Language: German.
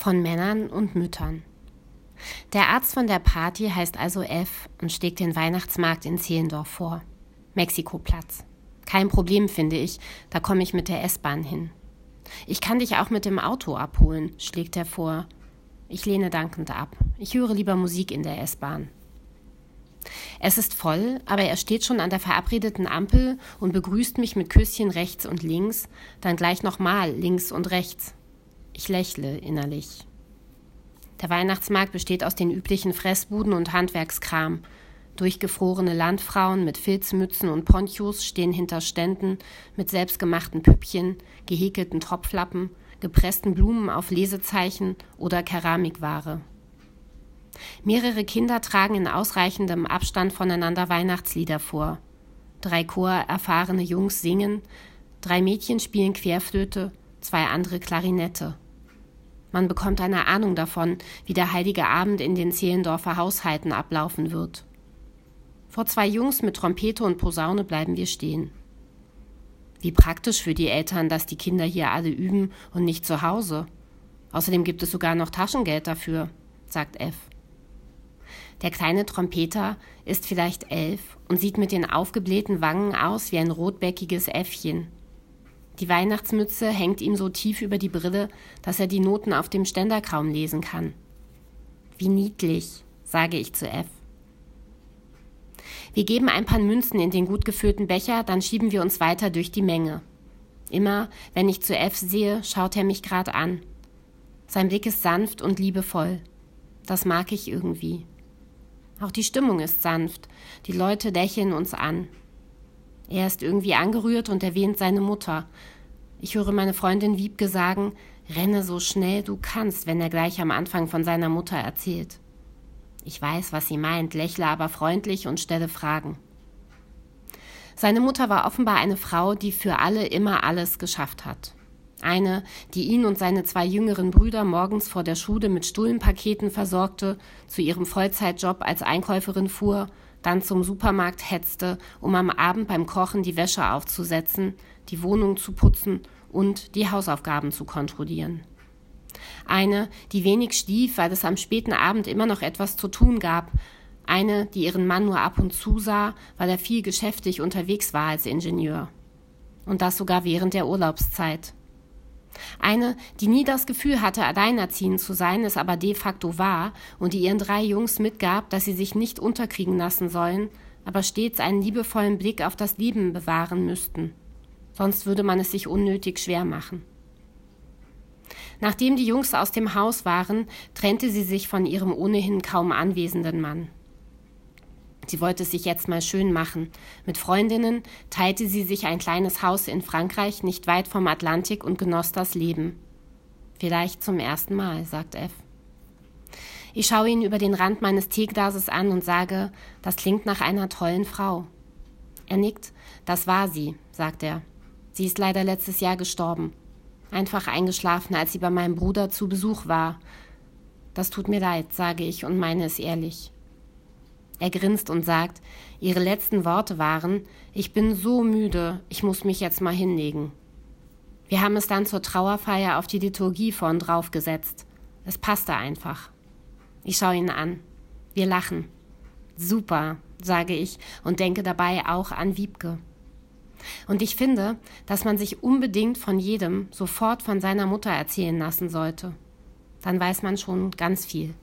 von Männern und Müttern. Der Arzt von der Party heißt also F und schlägt den Weihnachtsmarkt in Zehlendorf vor. Mexikoplatz. Kein Problem, finde ich, da komme ich mit der S-Bahn hin. Ich kann dich auch mit dem Auto abholen, schlägt er vor. Ich lehne dankend ab. Ich höre lieber Musik in der S-Bahn. Es ist voll, aber er steht schon an der verabredeten Ampel und begrüßt mich mit Küsschen rechts und links, dann gleich nochmal links und rechts. Ich lächle innerlich. Der Weihnachtsmarkt besteht aus den üblichen Fressbuden und Handwerkskram. Durchgefrorene Landfrauen mit Filzmützen und Ponchos stehen hinter Ständen mit selbstgemachten Püppchen, gehäkelten Topflappen, gepressten Blumen auf Lesezeichen oder Keramikware. Mehrere Kinder tragen in ausreichendem Abstand voneinander Weihnachtslieder vor. Drei chorerfahrene Jungs singen, drei Mädchen spielen Querflöte, zwei andere Klarinette. Man bekommt eine Ahnung davon, wie der heilige Abend in den Zehlendorfer Haushalten ablaufen wird. Vor zwei Jungs mit Trompete und Posaune bleiben wir stehen. Wie praktisch für die Eltern, dass die Kinder hier alle üben und nicht zu Hause. Außerdem gibt es sogar noch Taschengeld dafür, sagt F. Der kleine Trompeter ist vielleicht elf und sieht mit den aufgeblähten Wangen aus wie ein rotbäckiges Äffchen. Die Weihnachtsmütze hängt ihm so tief über die Brille, dass er die Noten auf dem Ständer kaum lesen kann. Wie niedlich, sage ich zu F. Wir geben ein paar Münzen in den gut gefüllten Becher, dann schieben wir uns weiter durch die Menge. Immer, wenn ich zu F sehe, schaut er mich gerade an. Sein Blick ist sanft und liebevoll. Das mag ich irgendwie. Auch die Stimmung ist sanft. Die Leute lächeln uns an. Er ist irgendwie angerührt und erwähnt seine Mutter. Ich höre meine Freundin Wiebke sagen, renne so schnell du kannst, wenn er gleich am Anfang von seiner Mutter erzählt. Ich weiß, was sie meint, lächle aber freundlich und stelle Fragen. Seine Mutter war offenbar eine Frau, die für alle immer alles geschafft hat. Eine, die ihn und seine zwei jüngeren Brüder morgens vor der Schule mit Stullenpaketen versorgte, zu ihrem Vollzeitjob als Einkäuferin fuhr dann zum Supermarkt hetzte, um am Abend beim Kochen die Wäsche aufzusetzen, die Wohnung zu putzen und die Hausaufgaben zu kontrollieren. Eine, die wenig schlief, weil es am späten Abend immer noch etwas zu tun gab, eine, die ihren Mann nur ab und zu sah, weil er viel geschäftig unterwegs war als Ingenieur. Und das sogar während der Urlaubszeit. Eine, die nie das Gefühl hatte, alleinerziehend zu sein, es aber de facto war und die ihren drei Jungs mitgab, dass sie sich nicht unterkriegen lassen sollen, aber stets einen liebevollen Blick auf das Leben bewahren müssten. Sonst würde man es sich unnötig schwer machen. Nachdem die Jungs aus dem Haus waren, trennte sie sich von ihrem ohnehin kaum anwesenden Mann. Sie wollte es sich jetzt mal schön machen. Mit Freundinnen teilte sie sich ein kleines Haus in Frankreich, nicht weit vom Atlantik, und genoss das Leben. Vielleicht zum ersten Mal, sagt F. Ich schaue ihn über den Rand meines Teeglases an und sage, das klingt nach einer tollen Frau. Er nickt, das war sie, sagt er. Sie ist leider letztes Jahr gestorben. Einfach eingeschlafen, als sie bei meinem Bruder zu Besuch war. Das tut mir leid, sage ich und meine es ehrlich. Er grinst und sagt, ihre letzten Worte waren, ich bin so müde, ich muss mich jetzt mal hinlegen. Wir haben es dann zur Trauerfeier auf die Liturgie vorn drauf gesetzt. Es passte einfach. Ich schaue ihn an. Wir lachen. Super, sage ich und denke dabei auch an Wiebke. Und ich finde, dass man sich unbedingt von jedem sofort von seiner Mutter erzählen lassen sollte. Dann weiß man schon ganz viel.